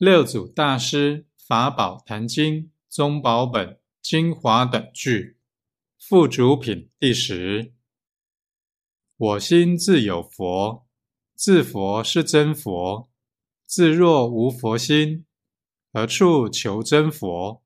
六祖大师法宝坛经宗宝本精华等句附主品第十。我心自有佛，自佛是真佛。自若无佛心，何处求真佛？